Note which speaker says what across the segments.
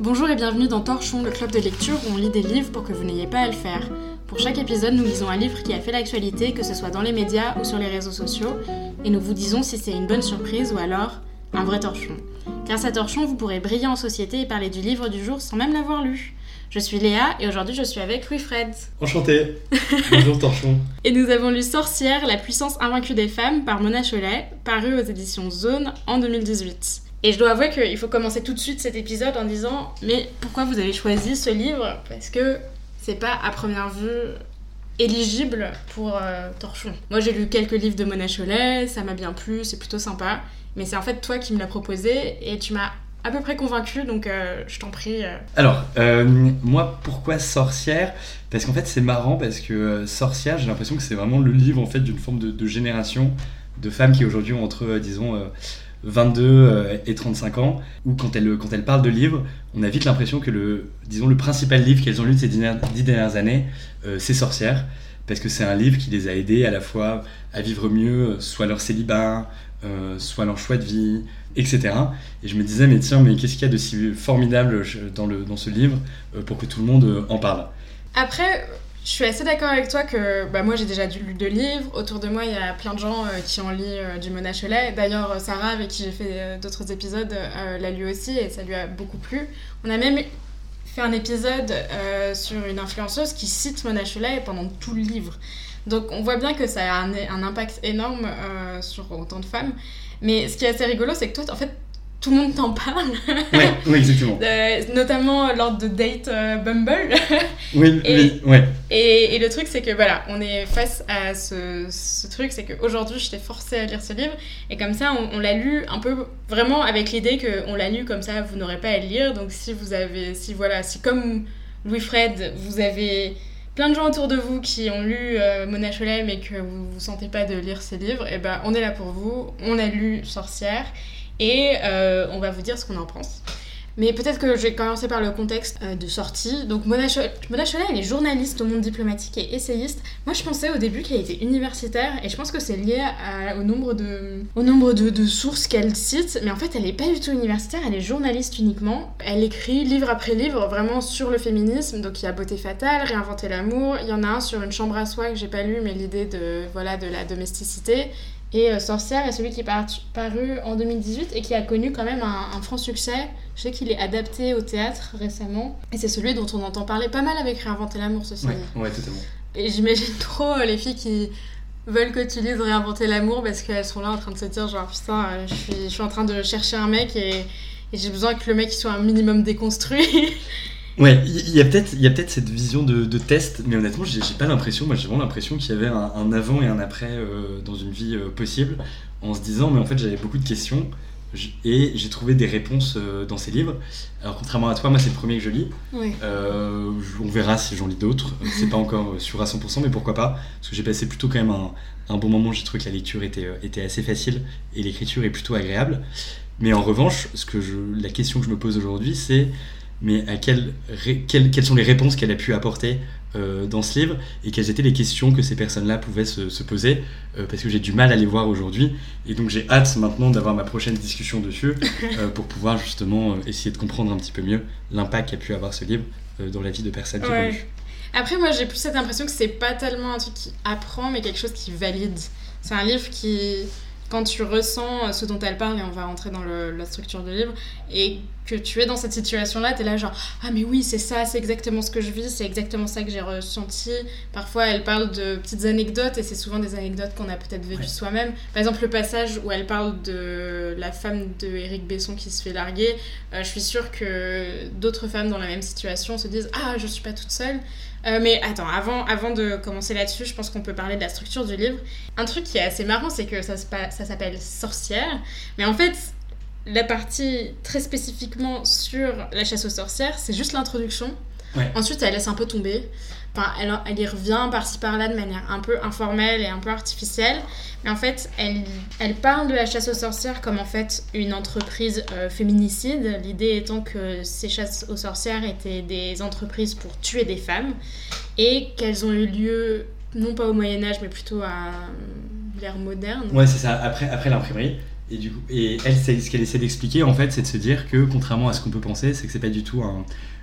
Speaker 1: Bonjour et bienvenue dans Torchon, le club de lecture où on lit des livres pour que vous n'ayez pas à le faire. Pour chaque épisode, nous lisons un livre qui a fait l'actualité, que ce soit dans les médias ou sur les réseaux sociaux, et nous vous disons si c'est une bonne surprise ou alors un vrai torchon. Grâce à Torchon, vous pourrez briller en société et parler du livre du jour sans même l'avoir lu. Je suis Léa et aujourd'hui je suis avec Louis-Fred.
Speaker 2: Enchanté Bonjour Torchon
Speaker 1: Et nous avons lu Sorcière, la puissance invaincue des femmes par Mona Cholet, paru aux éditions Zone en 2018. Et je dois avouer qu'il faut commencer tout de suite cet épisode en disant Mais pourquoi vous avez choisi ce livre? Parce que c'est pas à première vue éligible pour euh, Torchon. Moi j'ai lu quelques livres de Mona Cholet, ça m'a bien plu, c'est plutôt sympa. Mais c'est en fait toi qui me l'as proposé et tu m'as à peu près convaincu, donc euh, je t'en prie. euh.
Speaker 2: Alors, moi, pourquoi Sorcière? Parce qu'en fait, c'est marrant parce que Sorcière, j'ai l'impression que c'est vraiment le livre en fait d'une forme de, génération de femmes qui aujourd'hui ont entre, disons, 22 euh, et 35 ans, où quand elles, quand parlent de livres, on a vite l'impression que le, disons, le principal livre qu'elles ont lu ces dix dernières- années, euh, c'est Sorcière, parce que c'est un livre qui les a aidées à la fois à vivre mieux, soit leur célibat, euh, soit leur choix de vie, etc. Et je me disais, mais tiens, mais qu'est-ce qu'il y a de si formidable dans, ce livre euh, pour que tout le monde euh, en parle?
Speaker 1: Après, je suis assez d'accord avec toi que bah, moi j'ai déjà lu deux livres. Autour de moi, il y a plein de gens euh, qui ont lu euh, du Mona Cholet. D'ailleurs, euh, Sarah, avec qui j'ai fait euh, d'autres épisodes, l'a lu aussi et ça lui a beaucoup plu. On a même fait un épisode sur une influenceuse qui cite Mona Cholet pendant tout le livre. Donc on voit bien que ça a un, un impact énorme sur autant de femmes. Mais ce qui est assez rigolo, c'est que toi, en fait, tout le monde t'en parle,
Speaker 2: Ouais, oui, exactement.
Speaker 1: Euh, notamment lors de dates euh, Bumble.
Speaker 2: Oui,
Speaker 1: Et-
Speaker 2: oui, ouais.
Speaker 1: Et, et le truc, c'est que voilà, on est face à ce, ce truc, c'est qu'aujourd'hui, je t'ai forcé à lire ce livre, et comme ça, on, on l'a lu un peu vraiment avec l'idée qu'on l'a lu comme ça, vous n'aurez pas à le lire. Donc si vous avez, si voilà, si comme Louis-Fred, vous avez plein de gens autour de vous qui ont lu euh, Mona Cholet, mais que vous vous sentez pas de lire ces livres, et ben on est là pour vous. On a lu Sorcière, et euh, on va vous dire ce qu'on en pense. Mais peut-être que je vais commencer par le contexte euh, de sortie. Donc Mona, Cho- Mona Cholet, elle est journaliste au monde diplomatique et essayiste. Moi, je pensais au début qu'elle était universitaire et je pense que c'est lié au nombre de, sources qu'elle cite. Mais en fait, elle n'est pas du tout universitaire, elle est journaliste uniquement. Elle écrit livre après livre vraiment sur le féminisme. Donc il y a Beauté fatale, Réinventer l'amour. Il y en a un sur une chambre à soi que j'ai pas lu, mais l'idée de, voilà, de la domesticité. Et euh, Sorcière est celui qui est par- paru en 2018 et qui a connu quand même un, un franc succès. Je sais qu'il est adapté au théâtre récemment. Et c'est celui dont on entend parler pas mal avec Réinventer l'amour,
Speaker 2: Ouais,
Speaker 1: dit.
Speaker 2: ouais, totalement.
Speaker 1: Et j'imagine trop euh, les filles qui veulent que tu lises Réinventer l'amour parce qu'elles sont là en train de se dire genre putain, euh, je suis, je suis en train de chercher un mec et, et j'ai besoin que le mec soit un minimum déconstruit.
Speaker 2: Ouais, il y a peut-être il y a peut-être cette vision de, de test, mais honnêtement, j'ai pas l'impression, moi j'ai vraiment l'impression qu'il y avait un, un avant et un après euh, dans une vie euh, possible, en se disant, mais en fait j'avais beaucoup de questions, et j'ai trouvé des réponses euh, dans ces livres. Alors contrairement à toi, moi c'est le premier que je lis, on verra si j'en lis d'autres. C'est pas encore sûr à 100%, mais pourquoi pas Parce que j'ai passé plutôt quand même un, un bon moment. J'ai trouvé que la lecture était, était assez facile et l'écriture est plutôt agréable. Mais en revanche, ce que je, la question que je me pose aujourd'hui, c'est mais à quelles, quelles sont les réponses qu'elle a pu apporter euh, dans ce livre et quelles étaient les questions que ces personnes-là pouvaient se, se poser euh, parce que j'ai du mal à les voir aujourd'hui et donc j'ai hâte maintenant d'avoir ma prochaine discussion dessus euh, pour pouvoir justement essayer de comprendre un petit peu mieux l'impact qu'a pu avoir ce livre dans la vie de personnes qui
Speaker 1: Ouais.
Speaker 2: lu.
Speaker 1: Après, moi, j'ai plus cette impression que c'est pas tellement un truc qui apprend, mais quelque chose qui valide. C'est un livre qui, quand tu ressens ce dont elle parle, et on va rentrer dans le- la structure du livre, et que tu es dans cette situation-là, t'es là genre ah mais oui c'est ça, c'est exactement ce que je vis, c'est exactement ça que j'ai ressenti. Parfois, elle parle de petites anecdotes, et c'est souvent des anecdotes qu'on a peut-être vécues
Speaker 2: Ouais.
Speaker 1: soi-même. Par exemple, le passage où elle parle de la femme de Eric Besson qui se fait larguer, euh, je suis sûre que d'autres femmes dans la même situation se disent ah je suis pas toute seule. Euh, mais attends, avant, avant de commencer là-dessus, je pense qu'on peut parler de la structure du livre. Un truc qui est assez marrant, c'est que ça s'appelle Sorcière. Mais en fait, la partie très spécifiquement sur la chasse aux sorcières, c'est juste l'introduction.
Speaker 2: Ouais.
Speaker 1: Ensuite, elle laisse un peu tomber. Enfin, elle, elle y revient par-ci par-là de manière un peu informelle et un peu artificielle. Mais en fait, elle, elle parle de la chasse aux sorcières comme en fait une entreprise euh, féminicide. L'idée étant que ces chasses aux sorcières étaient des entreprises pour tuer des femmes et qu'elles ont eu lieu non pas au Moyen Âge mais plutôt à euh, l'ère moderne.
Speaker 2: Ouais, c'est ça, après, après l'imprimerie. Et, du coup, et elle, ce qu'elle essaie d'expliquer, en fait, c'est de se dire que, contrairement à ce qu'on peut penser, c'est que c'est pas du tout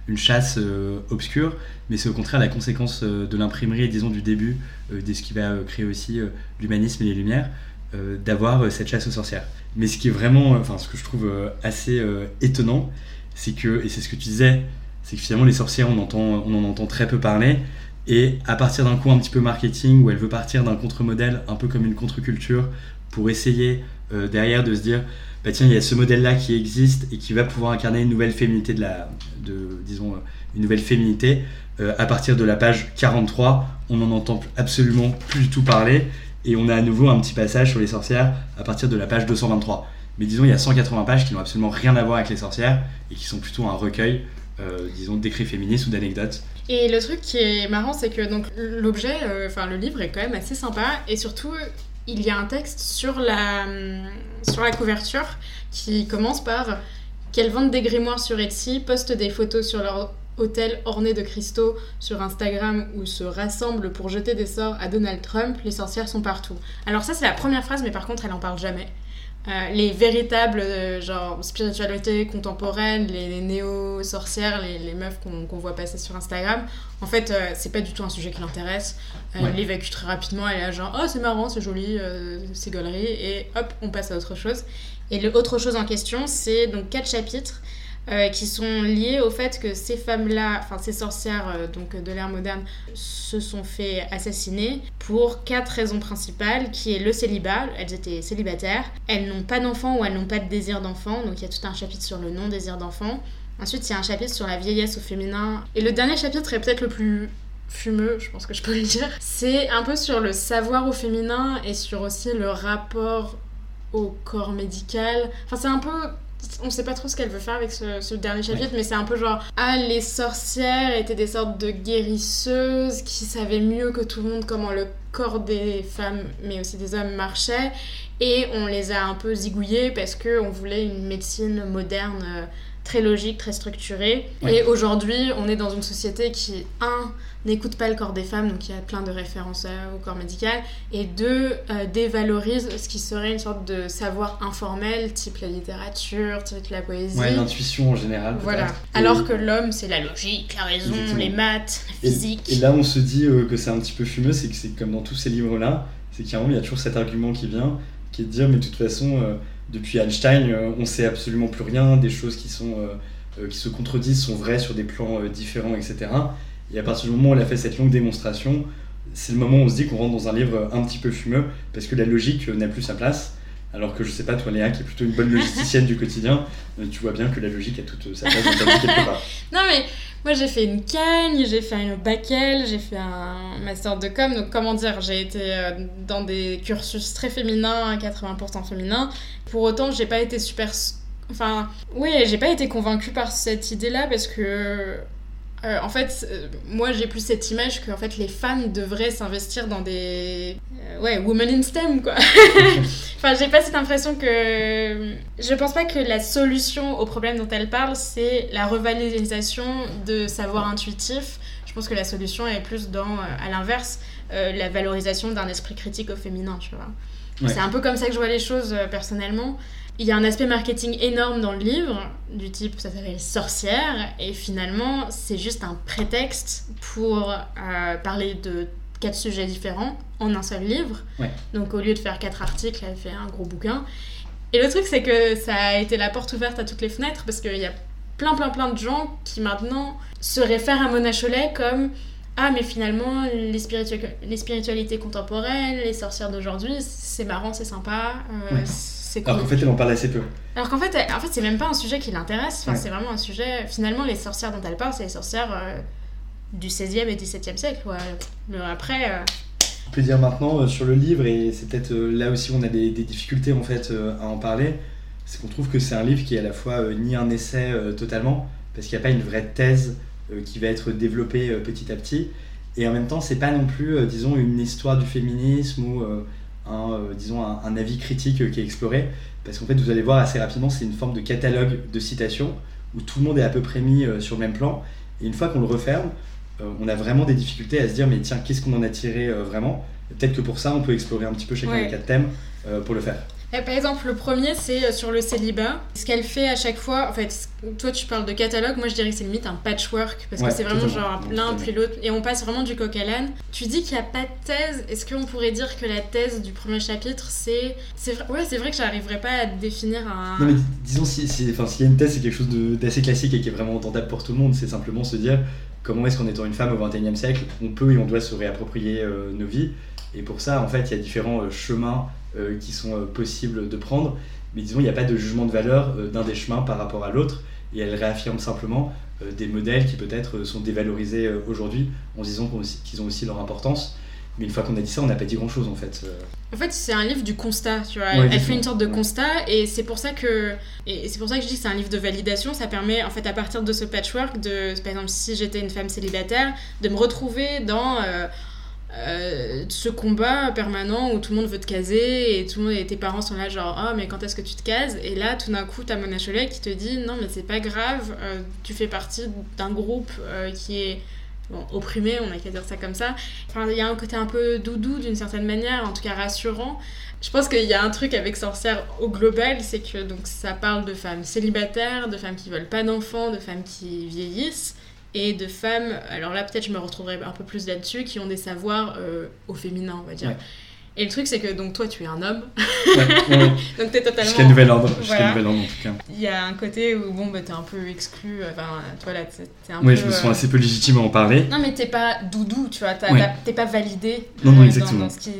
Speaker 2: une chasse euh, obscure, mais c'est au contraire la conséquence euh, de l'imprimerie, disons, du début, euh, de ce qui va créer aussi l'humanisme et les Lumières, d'avoir cette chasse aux sorcières. Mais ce qui est vraiment, enfin, ce que je trouve assez étonnant, c'est que, et c'est ce que tu disais, c'est que finalement, les sorcières, on, entend, on en entend très peu parler, et à partir d'un coup un petit peu marketing, où elle veut partir d'un contre-modèle, un peu comme une contre-culture, pour essayer euh, derrière de se dire bah tiens il y a ce modèle là qui existe et qui va pouvoir incarner une nouvelle féminité de la de disons euh, une nouvelle féminité. Euh, à partir de la page 43 on n'en entend absolument plus du tout parler et on a à nouveau un petit passage sur les sorcières à partir de la page 223 mais disons il y a 180 pages qui n'ont absolument rien à voir avec les sorcières et qui sont plutôt un recueil disons d'écrits féministes ou d'anecdotes.
Speaker 1: Et le truc qui est marrant, c'est que donc l'objet, enfin le livre est quand même assez sympa et surtout il y a un texte sur la, couverture qui commence par qu'elles vendent des grimoires sur Etsy, postent des photos sur leur hôtel orné de cristaux sur Instagram ou se rassemblent pour jeter des sorts à Donald Trump, les sorcières sont partout. Alors ça c'est la première phrase mais par contre elle en parle jamais. Euh, les véritables euh, genre spiritualité contemporaine, les, néo-sorcières, les, meufs qu'on voit passer sur Instagram, en fait, euh, c'est pas du tout un sujet qui l'intéresse. Elle l'évacue très rapidement, elle est genre, oh c'est marrant, c'est joli, c'est gaulerie, et hop, on passe à autre chose. Et l'autre chose en question, c'est donc quatre chapitres euh, qui sont liées au fait que ces femmes-là, enfin ces sorcières euh, donc de l'ère moderne, se sont fait assassiner pour quatre raisons principales, qui est le célibat, elles étaient célibataires, elles n'ont pas d'enfants ou elles n'ont pas de désir d'enfant, donc il y a tout un chapitre sur le non-désir d'enfant. Ensuite, il y a un chapitre sur la vieillesse au féminin. Et le dernier chapitre est peut-être le plus fumeux, je pense que je peux le dire. C'est un peu sur le savoir au féminin et sur aussi le rapport au corps médical. Enfin, c'est un peu on sait pas trop ce qu'elle veut faire avec ce, dernier chapitre, mais c'est un peu genre Ah, les sorcières étaient des sortes de guérisseuses qui savaient mieux que tout le monde comment le corps des femmes, mais aussi des hommes, marchait. Et on les a un peu zigouillées parce qu'on voulait une médecine moderne euh, très logique, très structurée. Et aujourd'hui, on est dans une société qui, un, n'écoute pas le corps des femmes, donc il y a plein de références euh, au corps médical, et deux, euh, dévalorise ce qui serait une sorte de savoir informel, type la littérature, type la poésie.
Speaker 2: Ouais, l'intuition en général.
Speaker 1: Voilà. Alors que l'homme, c'est la logique, la raison, les maths, la physique.
Speaker 2: Et, là, on se dit euh, que c'est un petit peu fumeux, c'est que c'est comme dans tous ces livres-là, c'est qu'il y a toujours cet argument qui vient, qui est de dire, mais de toute façon, depuis Einstein, on sait absolument plus rien, des choses qui sont qui se contredisent sont vraies sur des plans différents, etc. Et à partir du moment où elle a fait cette longue démonstration, c'est le moment où on se dit qu'on rentre dans un livre un petit peu fumeux, parce que la logique n'a plus sa place. Alors que je sais pas, toi Léa, qui est plutôt une bonne logisticienne du quotidien, euh, tu vois bien que la logique a toute sa place.
Speaker 1: Non mais moi j'ai fait une cagne, j'ai fait un bac j'ai fait un master de com, donc comment dire, j'ai été euh, dans des cursus très féminins, 80% féminins. Pour autant, j'ai pas été super. Enfin, oui, j'ai pas été convaincue par cette idée-là parce que euh, en fait, euh, moi j'ai plus cette image que en fait, les femmes devraient s'investir dans des. Euh, ouais, women in STEM quoi. enfin, j'ai pas cette impression que. Je pense pas que la solution au problème dont elle parle, c'est la revalorisation de savoir intuitif. Je pense que la solution est plus dans, à l'inverse, la valorisation d'un esprit critique au féminin, tu vois. C'est un peu comme ça que je vois les choses personnellement il y a un aspect marketing énorme dans le livre, du type ça s'appelle sorcière, et finalement c'est juste un prétexte pour euh, parler de quatre sujets différents en un seul livre. Donc au lieu de faire quatre articles, elle fait un gros bouquin. Et le truc c'est que ça a été la porte ouverte à toutes les fenêtres parce qu'il y a plein plein plein de gens qui maintenant se réfèrent à Mona Cholet comme ah mais finalement les, les spiritualités contemporaines, les sorcières d'aujourd'hui, c'est marrant, c'est sympa. Euh,
Speaker 2: alors qu'en fait, elle en parle assez peu.
Speaker 1: Alors qu'en fait, en fait c'est même pas un sujet qui l'intéresse. Enfin, C'est vraiment un sujet. Finalement, les sorcières dont elle parle, c'est les sorcières euh, du 16e et 17e siècle. Mais après. Euh,
Speaker 2: On peut dire maintenant euh, sur le livre, et c'est peut-être là aussi où on a des, difficultés en fait à en parler, c'est qu'on trouve que c'est un livre qui est à la fois ni un essai totalement, parce qu'il n'y a pas une vraie thèse qui va être développée petit à petit, et en même temps, c'est pas non plus, disons, une histoire du féminisme ou un, euh, disons, un, avis critique euh, qui est exploré. Parce qu'en fait, vous allez voir assez rapidement, c'est une forme de catalogue de citations où tout le monde est à peu près mis euh, sur le même plan. Et une fois qu'on le referme, on a vraiment des difficultés à se dire, mais tiens, qu'est-ce qu'on en a tiré vraiment? Peut-être que pour ça, on peut explorer un petit peu chacun des quatre thèmes pour le faire.
Speaker 1: Et par exemple, le premier, c'est euh, sur le célibat. Ce qu'elle fait à chaque fois, en fait, toi tu parles de catalogue, moi je dirais que c'est limite un patchwork, parce que c'est vraiment genre l'un puis l'autre, et on passe vraiment du coq à l'âne. Tu dis qu'il n'y a pas de thèse, est-ce qu'on pourrait dire que la thèse du premier chapitre, c'est... Ouais, c'est vrai que j'arriverais pas à définir un...
Speaker 2: Non mais disons, s'il si, enfin, y a une thèse, c'est quelque chose d'assez classique et qui est vraiment entendable pour tout le monde, c'est simplement se dire comment est-ce qu'en étant une femme au XXIe siècle, on peut et on doit se réapproprier euh, nos vies. Et pour ça, en fait, il y a différents euh, chemins euh, qui sont possibles de prendre. Mais disons, il n'y a pas de jugement de valeur d'un des chemins par rapport à l'autre. Et elle réaffirme simplement des modèles qui peut-être sont dévalorisés aujourd'hui en disant qu'ils ont aussi leur importance. Mais une fois qu'on a dit ça, on n'a pas dit grand-chose en fait.
Speaker 1: En fait, c'est un livre du constat, tu vois. elle fait une sorte de constat et c'est pour ça que et c'est pour ça que je dis que c'est un livre de validation. Ça permet en fait à partir de ce patchwork de par exemple si j'étais une femme célibataire de me retrouver dans euh, euh, ce combat permanent où tout le monde veut te caser et tout le monde et tes parents sont là genre oh mais quand est-ce que tu te cases? Et là tout d'un coup t'as Mona Cholet qui te dit non mais c'est pas grave euh, tu fais partie d'un groupe qui est opprimé, on a qu'à dire ça comme ça. Enfin, il y a un côté un peu doudou d'une certaine manière, en tout cas rassurant. Je pense qu'il y a un truc avec Sorcière au global, c'est que donc ça parle de femmes célibataires, de femmes qui veulent pas d'enfants, de femmes qui vieillissent et de femmes, alors là peut-être je me retrouverai un peu plus là-dessus, qui ont des savoirs euh, au féminin, on va dire. Et le truc, c'est que donc toi, tu es un homme. Ouais, donc t'es totalement.
Speaker 2: Jusqu'à nouvel ordre. Voilà. nouvel ordre, en tout cas.
Speaker 1: Il y a un côté où, bon, bah, t'es un peu exclu. Enfin, toi, là, t'es un
Speaker 2: peu. Oui, je me sens euh, assez peu légitime à en parler.
Speaker 1: Non, mais t'es pas doudou, tu vois. T'es pas validé non, non, exactement. Dans, dans, ce qui,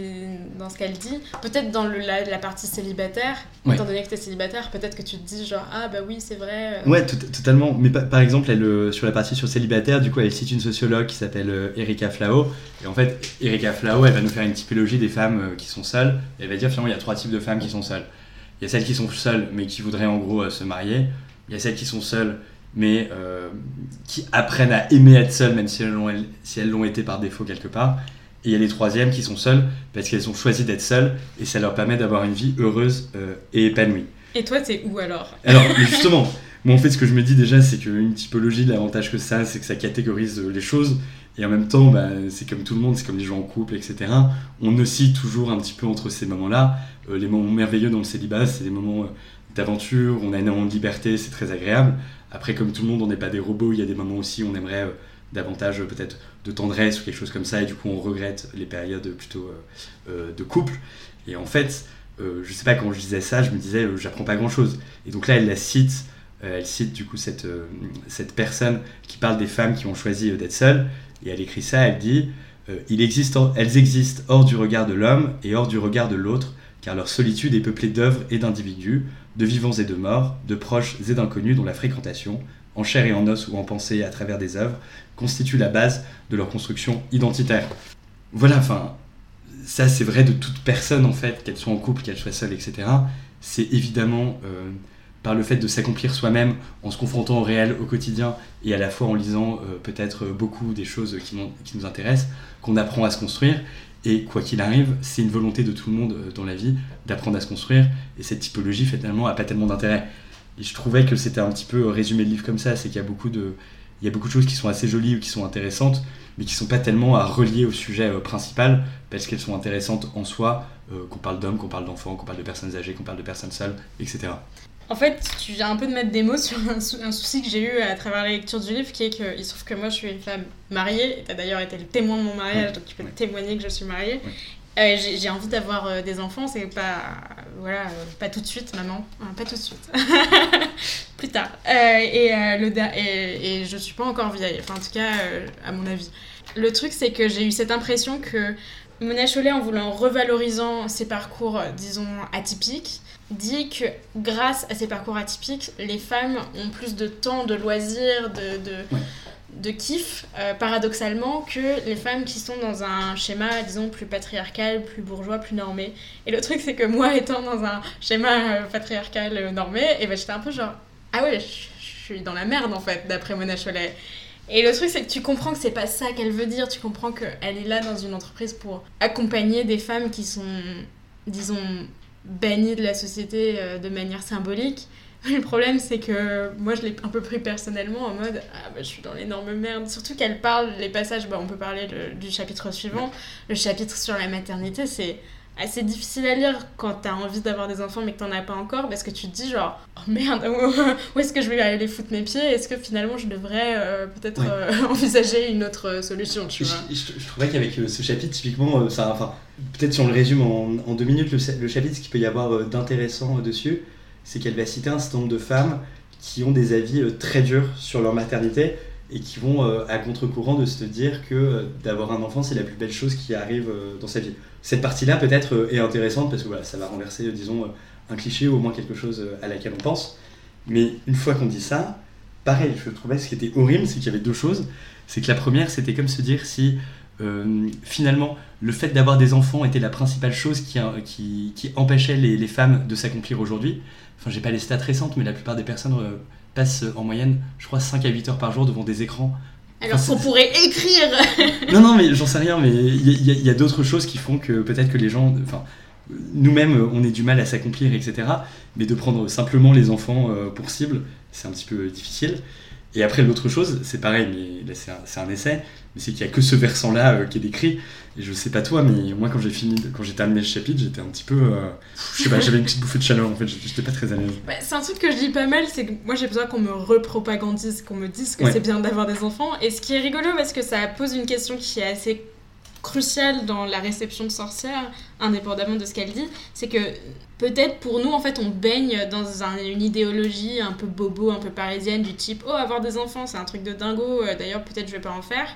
Speaker 1: dans ce qu'elle dit. Peut-être dans le, la, la, partie célibataire, étant donné que t'es célibataire, peut-être que tu te dis, genre, ah, bah oui, c'est vrai.
Speaker 2: Euh. Ouais, totalement. Mais par exemple, elle, euh, sur la partie sur célibataire, du coup, elle cite une sociologue qui s'appelle Erika Flao. Et en fait, Erika Flao, elle va nous faire une typologie des femmes qui sont seules elle va dire finalement il y a trois types de femmes qui sont seules. Il y a celles qui sont seules mais qui voudraient en gros euh, se marier. Il y a celles qui sont seules mais euh, qui apprennent à aimer être seules même si elles l'ont si été par défaut quelque part. Et il y a les troisièmes qui sont seules parce qu'elles ont choisi d'être seules et ça leur permet d'avoir une vie heureuse euh, et épanouie.
Speaker 1: Et toi, t'es où alors?
Speaker 2: Alors, justement, moi en fait, ce que je me dis déjà, c'est qu'une typologie, l'avantage que ça, c'est que ça catégorise les choses et en même temps, bah, c'est comme tout le monde, c'est comme les gens en couple, etc. On oscille toujours un petit peu entre ces moments-là. Euh, les moments merveilleux dans le célibat, c'est des moments euh, d'aventure, on a énormément de liberté, c'est très agréable. Après, comme tout le monde, on n'est pas des robots, il y a des moments aussi où on aimerait euh, davantage peut-être de tendresse ou quelque chose comme ça, et du coup on regrette les périodes plutôt de couple. Et en fait, je sais pas, quand je disais ça, je me disais, j'apprends pas grand-chose. Et donc là, elle la cite, elle cite du coup cette, cette personne qui parle des femmes qui ont choisi d'être seules, et elle écrit ça, elle dit euh, Elles existent hors du regard de l'homme et hors du regard de l'autre, car leur solitude est peuplée d'œuvres et d'individus, de vivants et de morts, de proches et d'inconnus dont la fréquentation, en chair et en os ou en pensée à travers des œuvres, constitue la base de leur construction identitaire. Voilà, enfin, ça c'est vrai de toute personne en fait, qu'elle soit en couple, qu'elle soit seule, etc. C'est évidemment euh, par le fait de s'accomplir soi-même en se confrontant au réel, au quotidien, et à la fois en lisant euh, peut-être beaucoup des choses qui, nous intéressent, qu'on apprend à se construire. Et quoi qu'il arrive, c'est une volonté de tout le monde euh, dans la vie d'apprendre à se construire. Et cette typologie, finalement, n'a pas tellement d'intérêt. Et je trouvais que c'était un petit peu résumé le livre comme ça, c'est qu'il y a beaucoup de, il y a beaucoup de choses qui sont assez jolies ou qui sont intéressantes, mais qui ne sont pas tellement à relier au sujet euh, principal, parce qu'elles sont intéressantes en soi, qu'on parle d'hommes, qu'on parle d'enfants, qu'on parle de personnes âgées, qu'on parle de personnes seules, etc.
Speaker 1: En fait, tu viens un peu de mettre des mots sur un, souci que j'ai eu à travers la lecture du livre, qui est qu'il se trouve que moi je suis une femme mariée, et tu as d'ailleurs été le témoin de mon mariage, donc tu peux témoigner que je suis mariée. Euh, j'ai envie d'avoir euh, des enfants, c'est pas. Voilà, euh, pas tout de suite, maman. pas tout de suite. Plus tard. et, le, et, et, je suis pas encore vieille, enfin en tout cas, à mon avis. Le truc, c'est que j'ai eu cette impression que Mona Chollet, en voulant revalorisant ses parcours, disons, atypiques, dit que grâce à ces parcours atypiques, les femmes ont plus de temps, de loisirs, de, de, de kiff, euh, paradoxalement, que les femmes qui sont dans un schéma, disons, plus patriarcal, plus bourgeois, plus normé. Et le truc, c'est que moi, étant dans un schéma euh, patriarcal euh, normé, et eh ben, j'étais un peu genre, ah ouais, je suis dans la merde, en fait, d'après Mona Cholet. Et le truc, c'est que tu comprends que c'est pas ça qu'elle veut dire. Tu comprends qu'elle est là dans une entreprise pour accompagner des femmes qui sont, disons, banni de la société euh, de manière symbolique. Le problème, c'est que moi, je l'ai un peu pris personnellement en mode Ah, bah, je suis dans l'énorme merde. Surtout qu'elle parle, les passages, bah, on peut parler du chapitre suivant. Le chapitre sur la maternité, c'est assez difficile à lire quand t'as envie d'avoir des enfants mais que t'en as pas encore parce que tu te dis genre oh merde où est-ce que je vais aller foutre mes pieds? Est-ce que finalement je devrais euh, peut-être euh, envisager une autre solution tu
Speaker 2: je,
Speaker 1: vois?
Speaker 2: je, je, trouvais qu'avec ce chapitre typiquement ça enfin peut-être si on le résume en, deux minutes le, le, chapitre ce qu'il peut y avoir d'intéressant dessus c'est qu'elle va citer un certain nombre de femmes qui ont des avis très durs sur leur maternité et qui vont à contre-courant de se dire que d'avoir un enfant c'est la plus belle chose qui arrive dans sa vie cette partie-là peut-être est intéressante parce que voilà, ça va renverser, disons, un cliché ou au moins quelque chose à laquelle on pense. Mais une fois qu'on dit ça, pareil, je trouvais ce qui était horrible, c'est qu'il y avait deux choses. C'est que la première, c'était comme se dire si euh, finalement le fait d'avoir des enfants était la principale chose qui, qui, qui empêchait les, les, femmes de s'accomplir aujourd'hui. Enfin, j'ai pas les stats récentes, mais la plupart des personnes euh, passent en moyenne, je crois, 5 à 8 heures par jour devant des écrans
Speaker 1: alors qu'on pourrait écrire
Speaker 2: Non, non, mais j'en sais rien, mais il y, a, d'autres choses qui font que peut-être que les gens. Enfin, nous-mêmes, on ait du mal à s'accomplir, etc. Mais de prendre simplement les enfants euh, pour cible, c'est un petit peu difficile. Et après, l'autre chose, c'est pareil, mais là, c'est un, un, essai, mais c'est qu'il n'y a que ce versant-là euh, qui est décrit. Et je sais pas toi, mais moi, quand j'ai fini, quand j'ai terminé le chapitre, j'étais un petit peu. Euh, je sais pas, j'avais une petite bouffée de chaleur en fait, j'étais pas très à l'aise.
Speaker 1: Bah, c'est un truc que je dis pas mal, c'est que moi, j'ai besoin qu'on me repropagandise, qu'on me dise que ouais. c'est bien d'avoir des enfants. Et ce qui est rigolo, parce que ça pose une question qui est assez cruciale dans la réception de sorcière, indépendamment de ce qu'elle dit, c'est que peut-être pour nous, en fait, on baigne dans un, une idéologie un peu bobo, un peu parisienne, du type Oh, avoir des enfants, c'est un truc de dingo, euh, d'ailleurs, peut-être je vais pas en faire.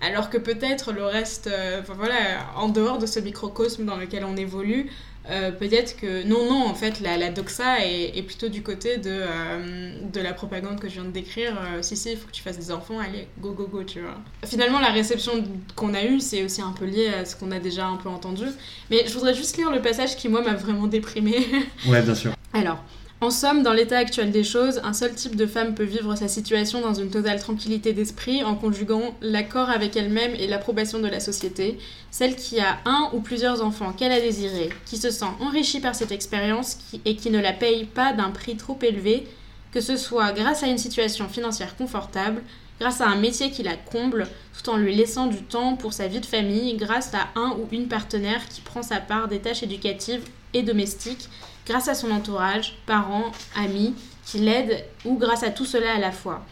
Speaker 1: Alors que peut-être le reste, euh, voilà, en dehors de ce microcosme dans lequel on évolue, euh, peut-être que non, non, en fait, la, la doxa est, est, plutôt du côté de, euh, de la propagande que je viens de décrire. Euh, si, si, il faut que tu fasses des enfants, allez, go, go, go, tu vois. Finalement, la réception qu'on a eue, c'est aussi un peu lié à ce qu'on a déjà un peu entendu. Mais je voudrais juste lire le passage qui, moi, m'a vraiment déprimée.
Speaker 2: ouais, bien sûr.
Speaker 1: Alors. En somme, dans l'état actuel des choses, un seul type de femme peut vivre sa situation dans une totale tranquillité d'esprit en conjuguant l'accord avec elle-même et l'approbation de la société, celle qui a un ou plusieurs enfants qu'elle a désirés, qui se sent enrichie par cette expérience et qui ne la paye pas d'un prix trop élevé, que ce soit grâce à une situation financière confortable, grâce à un métier qui la comble, tout en lui laissant du temps pour sa vie de famille, grâce à un ou une partenaire qui prend sa part des tâches éducatives et domestiques, grâce à son entourage, parents, amis, qui l'aident, ou grâce à tout cela à la fois.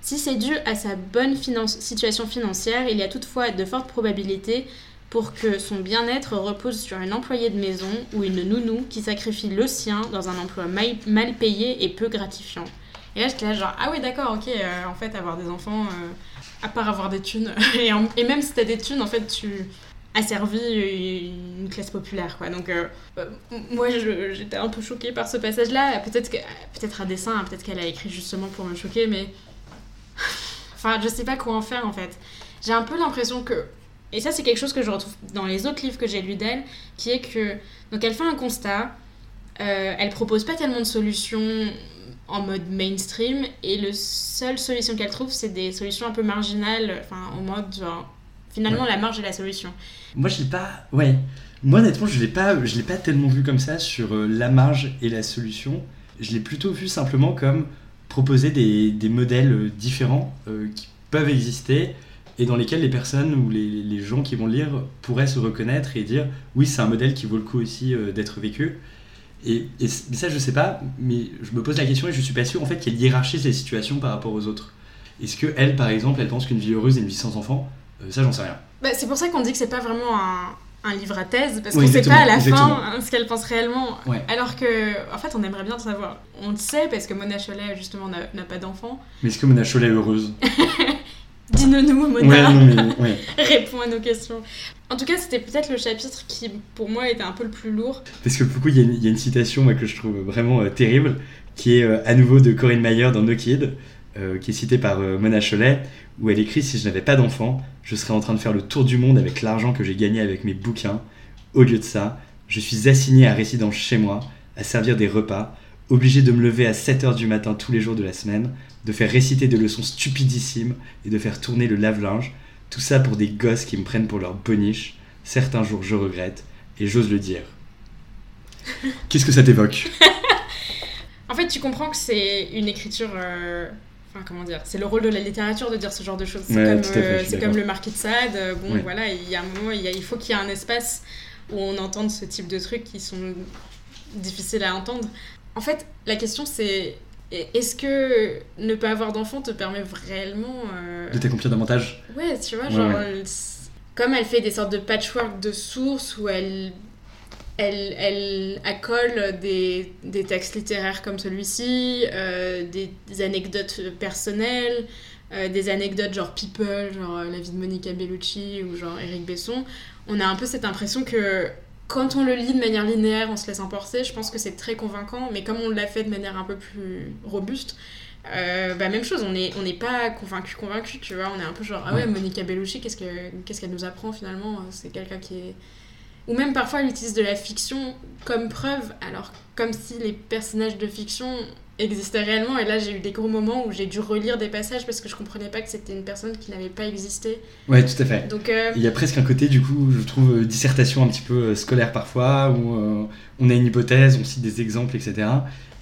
Speaker 1: Si c'est dû à sa bonne situation financière, il y a toutefois de fortes probabilités pour que son bien-être repose sur une employée de maison ou une nounou qui sacrifie le sien dans un emploi mal, payé et peu gratifiant. Et là, j'étais là genre, ah oui, d'accord, ok, euh, en fait, avoir des enfants, euh, à part avoir des thunes, et, et, même si t'as des thunes, en fait, tu as servi une classe populaire, quoi. Donc, euh, moi, j'étais un peu choquée par ce passage-là. Peut-être peut-être un dessin, hein, peut-être qu'elle a écrit justement pour me choquer, mais... enfin, je sais pas quoi en faire, en fait. J'ai un peu l'impression que... Et ça, c'est quelque chose que je retrouve dans les autres livres que j'ai lus d'elle, qui est que... Donc, elle fait un constat, elle propose pas tellement de solutions en mode mainstream et le seule solution qu'elle trouve c'est des solutions un peu marginales enfin en mode genre finalement
Speaker 2: Ouais.
Speaker 1: la marge est la solution
Speaker 2: Moi, je l'ai pas. Ouais. Moi, honnêtement, je l'ai pas. Je l'ai pas tellement vu comme ça sur euh, la marge et la solution. Je l'ai plutôt vu simplement comme proposer des, des modèles euh, différents euh, qui peuvent exister et dans lesquels les personnes ou les, les gens qui vont lire pourraient se reconnaître et dire oui, c'est un modèle qui vaut le coup aussi euh, d'être vécu. Et, ça, je sais pas, mais je me pose la question et je suis pas sûr en fait qu'elle hiérarchise les situations par rapport aux autres. Est-ce que elle, par exemple, elle pense qu'une vie heureuse et une vie sans enfants? Ça, j'en sais rien.
Speaker 1: bah, c'est pour ça qu'on dit que c'est pas vraiment un, un livre à thèse parce qu'on sait pas à la
Speaker 2: exactement.
Speaker 1: fin ce qu'elle pense réellement.
Speaker 2: Ouais.
Speaker 1: alors que en fait on aimerait bien savoir. On le sait parce que Mona Cholet justement n'a pas d'enfant.
Speaker 2: Mais est-ce que Mona Cholet est heureuse?
Speaker 1: Dis-nous Mona.
Speaker 2: Ouais, non, mais ouais.
Speaker 1: réponds à nos questions. En tout cas c'était peut-être le chapitre qui pour moi était un peu le plus lourd.
Speaker 2: Parce que beaucoup, il y, a une- il y a une citation moi, que je trouve vraiment euh, terrible, qui est euh, à nouveau de Corinne Mayer dans No Kid, euh, qui est citée par euh, Mona Cholet, où elle écrit Si je n'avais pas d'enfant, je serais en train de faire le tour du monde avec l'argent que j'ai gagné avec mes bouquins. Au lieu de ça, je suis assigné à résidence chez moi, à servir des repas, obligé de me lever à 7h du matin tous les jours de la semaine, de faire réciter des leçons stupidissimes et de faire tourner le lave-linge. Tout ça pour des gosses qui me prennent pour leur boniche. Certains jours, je regrette, et j'ose le dire. Qu'est-ce que ça t'évoque?
Speaker 1: En fait, tu comprends que c'est une écriture. euh, Enfin, comment dire C'est le rôle de la littérature de dire ce genre de choses. C'est
Speaker 2: Ouais,
Speaker 1: comme, euh, le marquis de Sade. euh, Bon,
Speaker 2: Ouais.
Speaker 1: voilà, il y a un moment, il, y a- il faut qu'il y ait un espace où on entend ce type de trucs qui sont difficiles à entendre. En fait, la question c'est est-ce que ne pas avoir d'enfant te permet réellement. Euh,
Speaker 2: de t'accomplir davantage?
Speaker 1: Ouais, tu vois, genre. Comme elle fait des sortes de patchwork de sources où elle. Elle, elle accole des, des textes littéraires comme celui-ci, euh, des, anecdotes personnelles, euh, des anecdotes genre People, genre la vie de Monica Bellucci ou genre Eric Besson. On a un peu cette impression que quand on le lit de manière linéaire, on se laisse emporter, je pense que c'est très convaincant, mais comme on l'a fait de manière un peu plus robuste, euh, bah même chose, on n'est on pas convaincu, convaincu, tu vois, on est un peu genre, ah ouais, Monica Bellucci, qu'est-ce qu'elle nous apprend finalement? C'est quelqu'un qui est... Ou même parfois elle utilise de la fiction comme preuve, alors comme si les personnages de fiction existait réellement. Et là, j'ai eu des gros moments où j'ai dû relire des passages parce que je comprenais pas que c'était une personne qui n'avait pas existé.
Speaker 2: Ouais, tout à fait.
Speaker 1: Donc, euh,
Speaker 2: Il y a presque un côté, du coup, je trouve, euh, dissertation un petit peu euh, scolaire parfois, où on a une hypothèse, on cite des exemples, etc.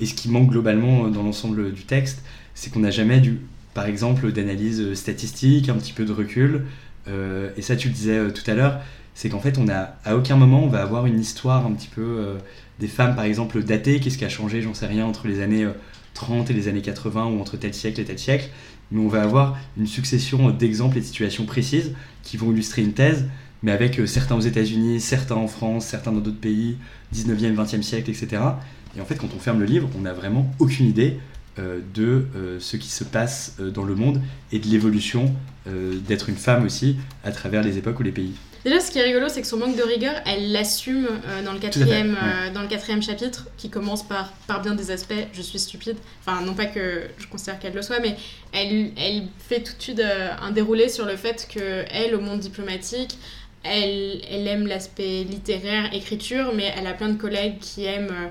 Speaker 2: Et ce qui manque globalement dans l'ensemble du texte, c'est qu'on n'a jamais du, par exemple, d'analyse statistique, un petit peu de recul. et ça, tu le disais tout à l'heure, c'est qu'en fait, on a, à aucun moment, on va avoir une histoire un petit peu des femmes, par exemple, datées. Qu'est-ce qui a changé, j'en sais rien, entre les années 30 et les années 80 ou entre tel siècle et tel siècle. Mais on va avoir une succession d'exemples et de situations précises qui vont illustrer une thèse, mais avec euh, certains aux États-Unis, certains en France, certains dans d'autres pays, 19e, 20e siècle, etc. Et en fait, quand on ferme le livre, on n'a vraiment aucune idée euh, de euh, ce qui se passe dans le monde et de l'évolution d'être une femme aussi à travers les époques ou les pays.
Speaker 1: Déjà, ce qui est rigolo, c'est que son manque de rigueur, elle l'assume euh, dans, le quatrième, euh, dans le quatrième chapitre, qui commence par, par bien des aspects, je suis stupide. Enfin, non pas que je considère qu'elle le soit, mais elle, elle fait tout de suite euh, un déroulé sur le fait que elle, au monde diplomatique, elle, elle aime l'aspect littéraire, écriture, mais elle a plein de collègues qui aiment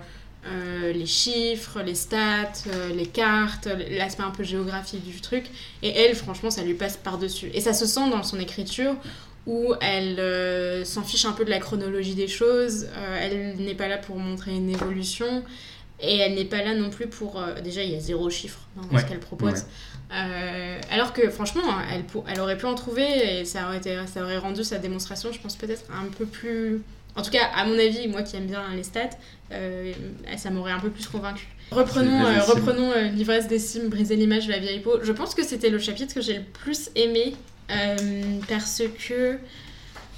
Speaker 1: les chiffres, les stats, les cartes, l'aspect un peu géographique du truc. Et elle, franchement, ça lui passe par-dessus. Et ça se sent dans son écriture où elle euh, s'en fiche un peu de la chronologie des choses, euh, elle n'est pas là pour montrer une évolution, et elle n'est pas là non plus pour... Euh, déjà, il y a zéro chiffre dans ce qu'elle propose. alors que franchement, elle, elle aurait pu en trouver, et ça aurait, été, ça aurait rendu sa démonstration, je pense, peut-être un peu plus... En tout cas, à mon avis, moi qui aime bien les stats, ça m'aurait un peu plus convaincu. Reprenons, reprenons l'ivresse des cimes, briser l'image de la vieille peau. Je pense que c'était le chapitre que j'ai le plus aimé euh, parce que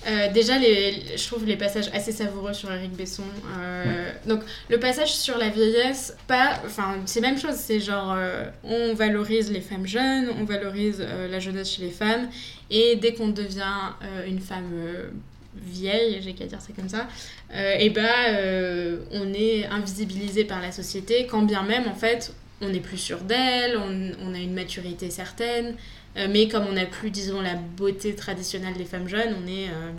Speaker 1: euh, déjà, les, je trouve les passages assez savoureux sur Eric Besson. Euh, donc, le passage sur la vieillesse, pas, enfin, c'est même chose. C'est genre, on valorise les femmes jeunes, on valorise la jeunesse chez les femmes, et dès qu'on devient une femme vieille, j'ai qu'à dire ça comme ça, et bah, on est invisibilisé par la société, quand bien même, en fait, on est plus sûr d'elle, on, on, a une maturité certaine, mais comme on n'a plus, disons, la beauté traditionnelle des femmes jeunes, on est, euh,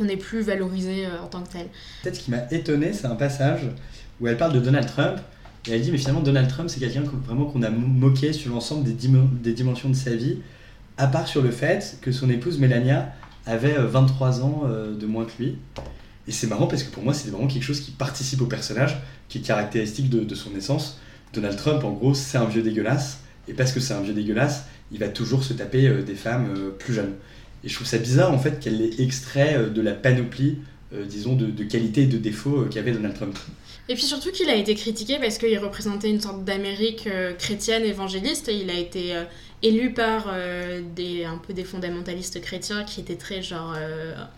Speaker 1: on est plus valorisé euh, en tant que tel.
Speaker 2: Peut-être ce qui m'a étonné, c'est un passage où elle parle de Donald Trump. Et elle dit, mais finalement, Donald Trump, c'est quelqu'un vraiment qu'on a moqué sur l'ensemble des, dimensions de sa vie, à part sur le fait que son épouse Melania avait 23 ans de moins que lui. Et c'est marrant parce que pour moi, c'est vraiment quelque chose qui participe au personnage, qui est caractéristique de, de son naissance. Donald Trump, en gros, c'est un vieux dégueulasse. Et parce que c'est un vieux dégueulasse, il va toujours se taper euh, des femmes euh, plus jeunes. Et je trouve ça bizarre en fait qu'elle ait extrait euh, de la panoplie, disons, de, qualités et de défauts qu'avait Donald Trump.
Speaker 1: Et puis surtout qu'il a été critiqué parce qu'il représentait une sorte d'Amérique chrétienne évangéliste il a été élu par des, un peu des fondamentalistes chrétiens qui étaient très genre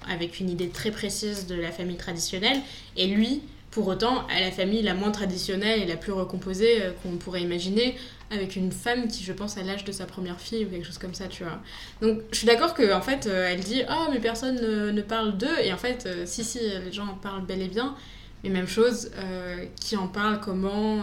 Speaker 1: avec une idée très précise de la famille traditionnelle et lui pour autant à la famille la moins traditionnelle et la plus recomposée qu'on pourrait imaginer avec une femme qui, je pense, à l'âge de sa première fille ou quelque chose comme ça, tu vois. Donc, je suis d'accord qu'en en fait, euh, elle dit Oh, mais personne ne, parle d'eux. Et en fait, euh, si, si, les gens en parlent bel et bien. Mais même chose, euh, qui en parle, comment,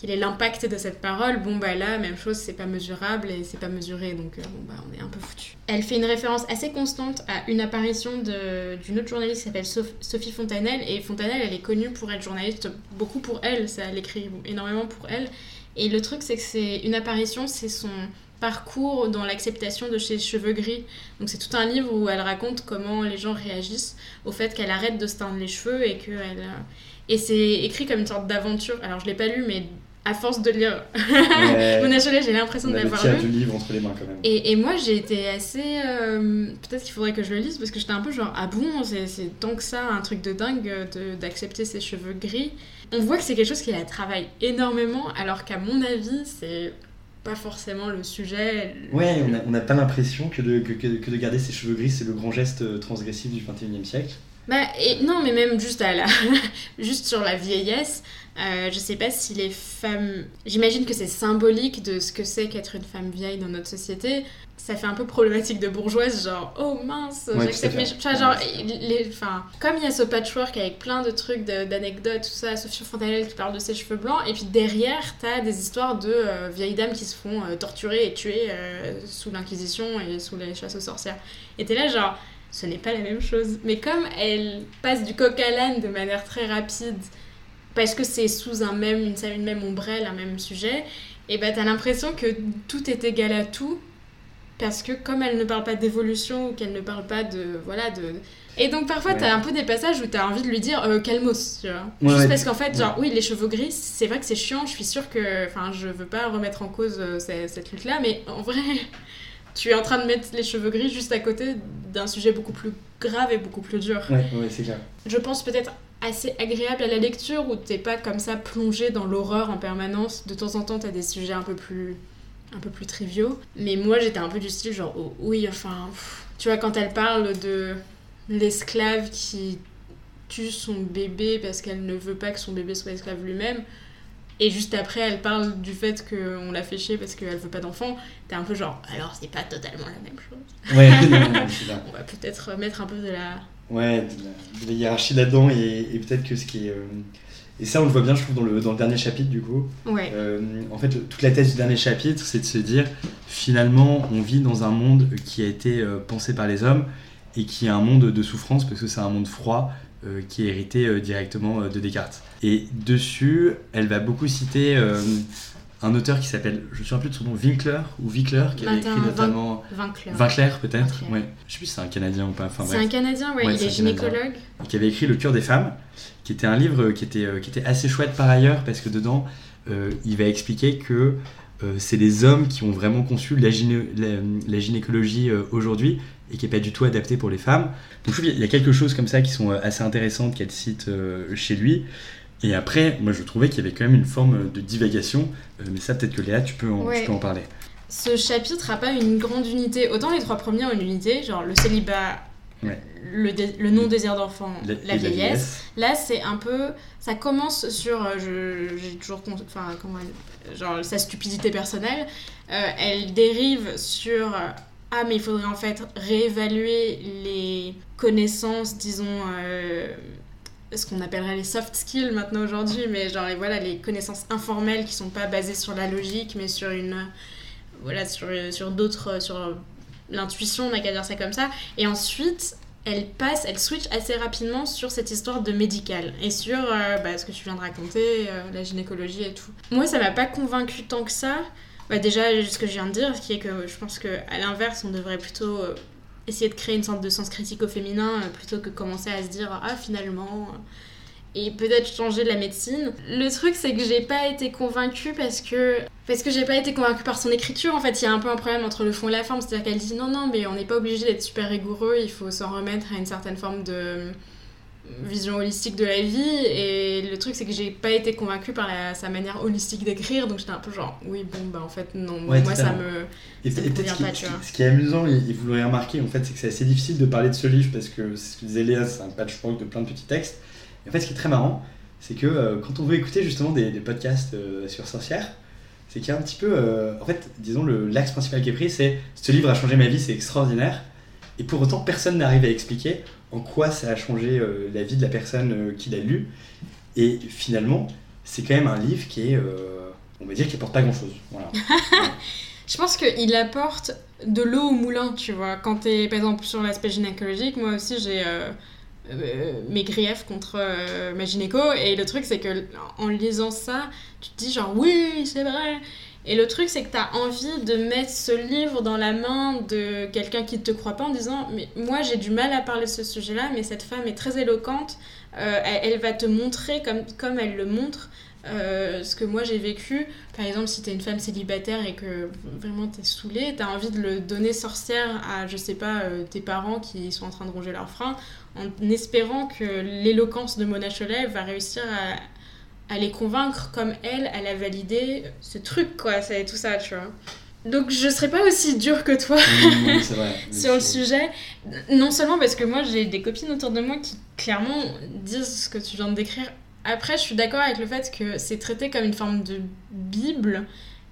Speaker 1: quel est l'impact de cette parole. Bon, bah là, même chose, c'est pas mesurable et c'est pas mesuré. Donc, bon, bah, on est un peu foutu. Elle fait une référence assez constante à une apparition d'une autre journaliste qui s'appelle Sophie Fontanelle. Et Fontanelle, elle est connue pour être journaliste, beaucoup pour elle. Ça, elle écrit énormément pour elle. Et le truc, c'est que c'est une apparition, c'est son parcours dans l'acceptation de ses cheveux gris. Donc c'est tout un livre où elle raconte comment les gens réagissent au fait qu'elle arrête de se teindre les cheveux et que elle... Et c'est écrit comme une sorte d'aventure. Alors je l'ai pas lu, mais à force de lire Chollet, j'ai l'impression
Speaker 2: On
Speaker 1: de l'avoir lu.
Speaker 2: du livre entre les mains quand même.
Speaker 1: Et, et moi, j'ai été assez. euh, Peut-être qu'il faudrait que je le lise parce que j'étais un peu genre, ah bon, c'est tant que ça, un truc de dingue euh, d'accepter ses cheveux gris. On voit que c'est quelque chose qui la travaille énormément, alors qu'à mon avis, c'est pas forcément le sujet.
Speaker 2: Ouais, on n'a pas l'impression que de, que, que- que de garder ses cheveux gris, c'est le grand geste euh, transgressif du 21e siècle.
Speaker 1: Bah, et, non, mais même juste, à la... juste sur la vieillesse, euh, je sais pas si les femmes. J'imagine que c'est symbolique de ce que c'est qu'être une femme vieille dans notre société. Ça fait un peu problématique de bourgeoise, genre, oh mince,
Speaker 2: Ouais,
Speaker 1: j'accepte mes. Enfin, genre,
Speaker 2: Ouais,
Speaker 1: les... enfin, comme il y a ce patchwork avec plein de trucs, d'anecdotes, tout ça, Sophie Fontanelle qui parle de ses cheveux blancs, et puis derrière, t'as des histoires de euh, vieilles dames qui se font euh, torturer et tuer sous l'Inquisition et sous les chasses aux sorcières. Et t'es là, genre ce n'est pas la même chose. Mais comme elle passe du coq à l'âne de manière très rapide, parce que c'est sous un même, une, une même ombrelle, un même sujet, et ben t'as l'impression que tout est égal à tout, parce que comme elle ne parle pas d'évolution ou qu'elle ne parle pas de voilà de et donc parfois
Speaker 2: Ouais.
Speaker 1: t'as un peu des passages où t'as envie de lui dire euh, calmos tu vois
Speaker 2: Ouais,
Speaker 1: juste
Speaker 2: ouais.
Speaker 1: parce qu'en fait genre oui les cheveux gris c'est vrai que c'est chiant je suis sûre que enfin je veux pas remettre en cause euh, cette, cette lutte là mais en vrai tu es en train de mettre les cheveux gris juste à côté d'un sujet beaucoup plus grave et beaucoup plus dur
Speaker 2: Ouais, ouais, c'est clair.
Speaker 1: je pense peut-être assez agréable à la lecture où t'es pas comme ça plongé dans l'horreur en permanence? De temps en temps, t'as des sujets un peu plus un peu plus triviaux. Mais moi, j'étais un peu du style genre oh, oui, enfin, pff. tu vois quand elle parle de l'esclave qui tue son bébé parce qu'elle ne veut pas que son bébé soit esclave lui-même. Et juste après, elle parle du fait qu'on l'a fait chier parce qu'elle veut pas d'enfant. T'es un peu genre, alors c'est pas totalement la même chose.
Speaker 2: Ouais, non, non, non, c'est ça.
Speaker 1: On va peut-être mettre un peu de la.
Speaker 2: Ouais, de la, de la hiérarchie là-dedans, et, et peut-être que ce qui est. euh, Et ça, on le voit bien, je trouve, dans le, dans le dernier chapitre, du coup.
Speaker 1: Ouais.
Speaker 2: Euh, en fait, toute la thèse du dernier chapitre, c'est de se dire, finalement, on vit dans un monde qui a été euh, pensé par les hommes et qui est un monde de souffrance parce que c'est un monde froid euh, qui est hérité directement de Descartes. Et dessus, elle va beaucoup citer un auteur qui s'appelle, je ne me souviens plus de son nom, Winkler ou Winkler, qui avait écrit notamment
Speaker 1: Vaincleur.
Speaker 2: Winkler peut-être,
Speaker 1: Winkler.
Speaker 2: ouais. Je sais plus si c'est un Canadien ou pas. Enfin,
Speaker 1: C'est un Canadien, ouais,
Speaker 2: Ouais,
Speaker 1: il est gynécologue.
Speaker 2: qui avait écrit Le cœur des femmes, qui était un livre qui était, euh, qui était assez chouette par ailleurs, parce que dedans, euh, il va expliquer que euh, c'est les hommes qui ont vraiment conçu la, gyné- la- la gynécologie euh, aujourd'hui et qui n'est pas du tout adaptée pour les femmes. Donc je trouve qu'il y a quelque chose comme ça qui sont assez intéressantes qu'elle cite chez lui. Et après, moi je trouvais qu'il y avait quand même une forme de divagation, euh, mais ça peut-être que Léa, tu peux en,
Speaker 1: Ouais.
Speaker 2: tu peux en parler.
Speaker 1: Ce chapitre a pas une grande unité. Autant les trois premiers ont une unité, genre le célibat,
Speaker 2: Ouais.
Speaker 1: le, dé- le non-désir d'enfant,
Speaker 2: La-
Speaker 1: vieillesse. Là, c'est un peu. Ça commence sur. euh, J'ai toujours. Enfin, comment elle- Genre sa stupidité personnelle. Euh, elle dérive sur. euh, ah, mais il faudrait en fait réévaluer les connaissances, disons. euh, ce qu'on appellerait les soft skills maintenant aujourd'hui, mais genre les, voilà, les connaissances informelles qui sont pas basées sur la logique, mais sur une. Voilà, sur, sur d'autres. sur l'intuition, on n'a qu'à dire ça comme ça. Et ensuite, elle passe, elle switch assez rapidement sur cette histoire de médical et sur euh, bah, ce que tu viens de raconter, euh, la gynécologie et tout. Moi, ça m'a pas convaincu tant que ça. Bah, déjà, ce que je viens de dire, qui est que je pense que à l'inverse, on devrait plutôt euh, essayer de créer une sorte de sens critique au féminin euh, plutôt que commencer à se dire ah finalement. euh, et peut-être changer la médecine. Le truc, c'est que j'ai pas été convaincue parce que parce que j'ai pas été convaincue par son écriture. En fait, il y a un peu un problème entre le fond et la forme. C'est-à-dire qu'elle dit non, non, mais on n'est pas obligé d'être super rigoureux. Il faut s'en remettre à une certaine forme de vision holistique de la vie. Et le truc, c'est que j'ai pas été convaincue par la- sa manière holistique d'écrire. Donc j'étais un peu genre, oui, bon, bah en fait, non.
Speaker 2: Ouais,
Speaker 1: moi, ça me.
Speaker 2: Et,
Speaker 1: Ça
Speaker 2: et
Speaker 1: me
Speaker 2: peut-être
Speaker 1: convient
Speaker 2: ce, qui-
Speaker 1: pas, tu vois.
Speaker 2: ce qui est amusant, et, et vous l'aurez remarqué, en fait, c'est que c'est assez difficile de parler de ce livre parce que c'est ce que disait Léa, c'est un patchwork de plein de petits textes. Et en fait, ce qui est très marrant, c'est que euh, quand on veut écouter justement des, des podcasts euh, sur sorcières, c'est qu'il y a un petit peu, euh, en fait, disons, l'axe principal qui est pris, c'est ce livre a changé ma vie, c'est extraordinaire. Et pour autant, personne n'arrive à expliquer en quoi ça a changé euh, la vie de la personne euh, qui l'a lu. Et finalement, c'est quand même un livre qui est, euh, on va dire, qui apporte pas grand-chose. Voilà.
Speaker 1: Je pense qu'il apporte de l'eau au moulin, tu vois. Quand t'es, par exemple, sur l'aspect gynécologique, moi aussi j'ai mes griefs contre ma gynéco. Et le truc, c'est que en lisant ça, tu te dis genre, oui, c'est vrai. Et le truc, c'est que t'as envie de mettre ce livre dans la main de quelqu'un qui ne te croit pas en disant, mais moi j'ai du mal à parler de ce sujet-là, mais cette femme est très éloquente. Euh, elle, va te montrer, comme, elle le montre, euh, ce que moi j'ai vécu. Par exemple, si t'es une femme célibataire et que vraiment t'es saoulée, t'as envie de le donner sorcière à, je sais pas, euh, tes parents qui sont en train de ronger leurs freins, en espérant que l'éloquence de Mona Cholet va réussir à, les convaincre comme elle, elle a validé ce truc, quoi, c'est tout ça, tu vois. Donc je serais pas aussi dure que toi
Speaker 2: vrai.
Speaker 1: sur le sujet. Non seulement parce que moi j'ai des copines autour de moi qui clairement disent ce que tu viens de décrire. Après, je suis d'accord avec le fait que c'est traité comme une forme de Bible,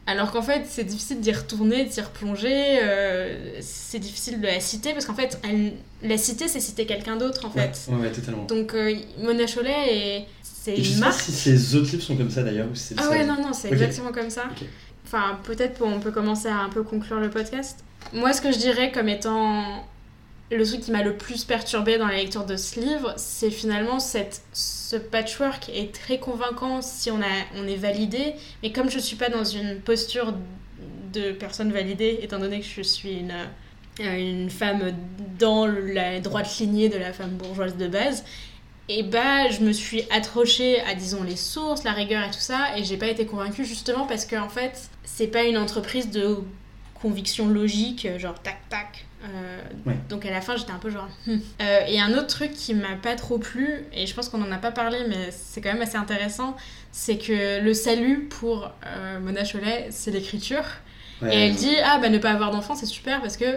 Speaker 1: alors qu'en fait c'est difficile d'y retourner, d'y replonger. euh, c'est difficile de la citer parce qu'en fait, elle- la citer c'est citer quelqu'un d'autre en
Speaker 2: Ouais,
Speaker 1: fait.
Speaker 2: ouais, ouais, totalement.
Speaker 1: Donc euh, Mona Cholet, est- c'est
Speaker 2: Et je
Speaker 1: une
Speaker 2: sais pas si ces autres livres sont comme ça d'ailleurs ou si
Speaker 1: Ah ouais, non, non, c'est exactement comme ça. Enfin, peut-être on peut commencer à un peu conclure le podcast. Moi, ce que je dirais comme étant le truc qui m'a le plus perturbé dans la lecture de ce livre, c'est finalement cette, ce patchwork est très convaincant si on, a, on est validé. Mais comme je suis pas dans une posture de personne validée, étant donné que je suis une, euh, une femme dans la droite lignée de la femme bourgeoise de base, et bah je me suis accrochée à disons les sources, la rigueur et tout ça, et j'ai pas été convaincue justement parce que en fait c'est pas une entreprise de conviction logique, genre tac tac. Euh,
Speaker 2: Ouais.
Speaker 1: Donc à la fin j'étais un peu genre. hmm. Euh, et un autre truc qui m'a pas trop plu, et je pense qu'on en a pas parlé, mais c'est quand même assez intéressant, c'est que le salut pour euh, Mona Cholet, c'est l'écriture.
Speaker 2: Ouais,
Speaker 1: Et elle
Speaker 2: ouais.
Speaker 1: dit Ah, bah ne pas avoir d'enfant, c'est super parce que euh,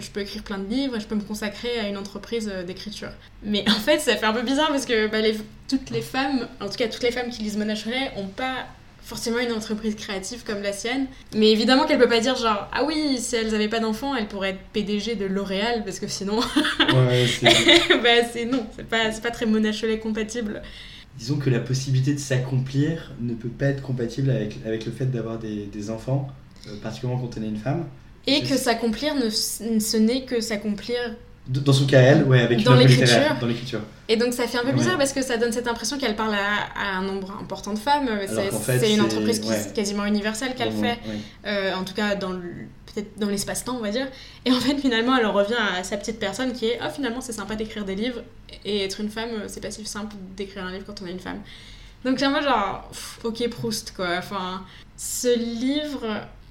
Speaker 1: je peux écrire plein de livres et je peux me consacrer à une entreprise euh, d'écriture. Mais en fait, ça fait un peu bizarre parce que bah, les- toutes les femmes, en tout cas toutes les femmes qui lisent Mona Cholet, ont pas forcément une entreprise créative comme la sienne. Mais évidemment qu'elle peut pas dire genre Ah oui, si elles avaient pas d'enfants, elles pourraient être PDG de L'Oréal parce que sinon,
Speaker 2: Ouais, c'est-
Speaker 1: bah c'est non, c'est pas, c'est pas très Mona Cholet compatible.
Speaker 2: Disons que la possibilité de s'accomplir ne peut pas être compatible avec, avec le fait d'avoir des, des enfants, euh, particulièrement quand on est une femme.
Speaker 1: Et que s'accomplir, ne, ce n'est que s'accomplir
Speaker 2: Dans son cas, elle, ouais, avec
Speaker 1: Dans l'écriture.
Speaker 2: littéraire, dans l'écriture.
Speaker 1: Et donc ça fait un peu
Speaker 2: Ouais.
Speaker 1: bizarre parce que ça donne cette impression qu'elle parle à, à un nombre important de femmes. C'est
Speaker 2: fait,
Speaker 1: une entreprise qui
Speaker 2: ouais.
Speaker 1: est quasiment universelle qu'elle fait,
Speaker 2: ouais.
Speaker 1: euh, en tout cas dans le- peut-être dans l'espace-temps, on va dire. Et en fait, finalement, elle en revient à sa petite personne qui est Ah, finalement, c'est sympa d'écrire des livres et être une femme, euh, c'est pas si simple d'écrire un livre quand on est une femme. Donc peu genre, pff, ok, Proust, quoi. Enfin, ce livre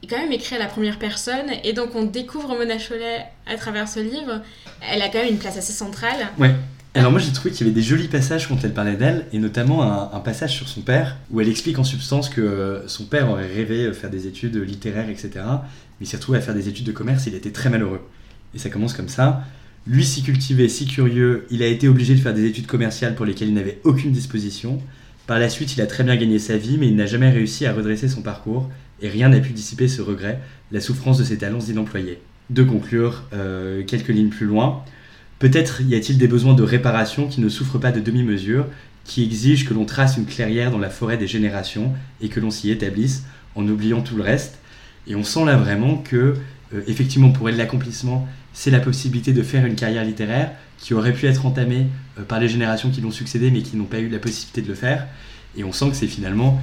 Speaker 1: est quand même écrit à la première personne et donc on découvre Mona Cholet à travers ce livre. Elle a quand même une place assez centrale.
Speaker 2: Alors moi j'ai trouvé qu'il y avait des jolis passages quand elle parlait d'elle, et notamment un, passage sur son père, où elle explique en substance que euh, son père aurait rêvé euh, faire des études littéraires, etc. Mais il s'est retrouvé à faire des études de commerce, il était très malheureux. Et ça commence comme ça. Lui si cultivé, si curieux, il a été obligé de faire des études commerciales pour lesquelles il n'avait aucune disposition. Par la suite, il a très bien gagné sa vie, mais il n'a jamais réussi à redresser son parcours, et rien n'a pu dissiper ce regret, la souffrance de ses talents inemployés. De conclure, euh, quelques lignes plus loin, Peut-être y a-t-il des besoins de réparation qui ne souffrent pas de demi-mesure, qui exigent que l'on trace une clairière dans la forêt des générations et que l'on s'y établisse en oubliant tout le reste. Et on sent là vraiment que, euh, effectivement, pour elle, l'accomplissement, c'est la possibilité de faire une carrière littéraire qui aurait pu être entamée euh, par les générations qui l'ont succédé mais qui n'ont pas eu la possibilité de le faire. Et on sent que c'est finalement,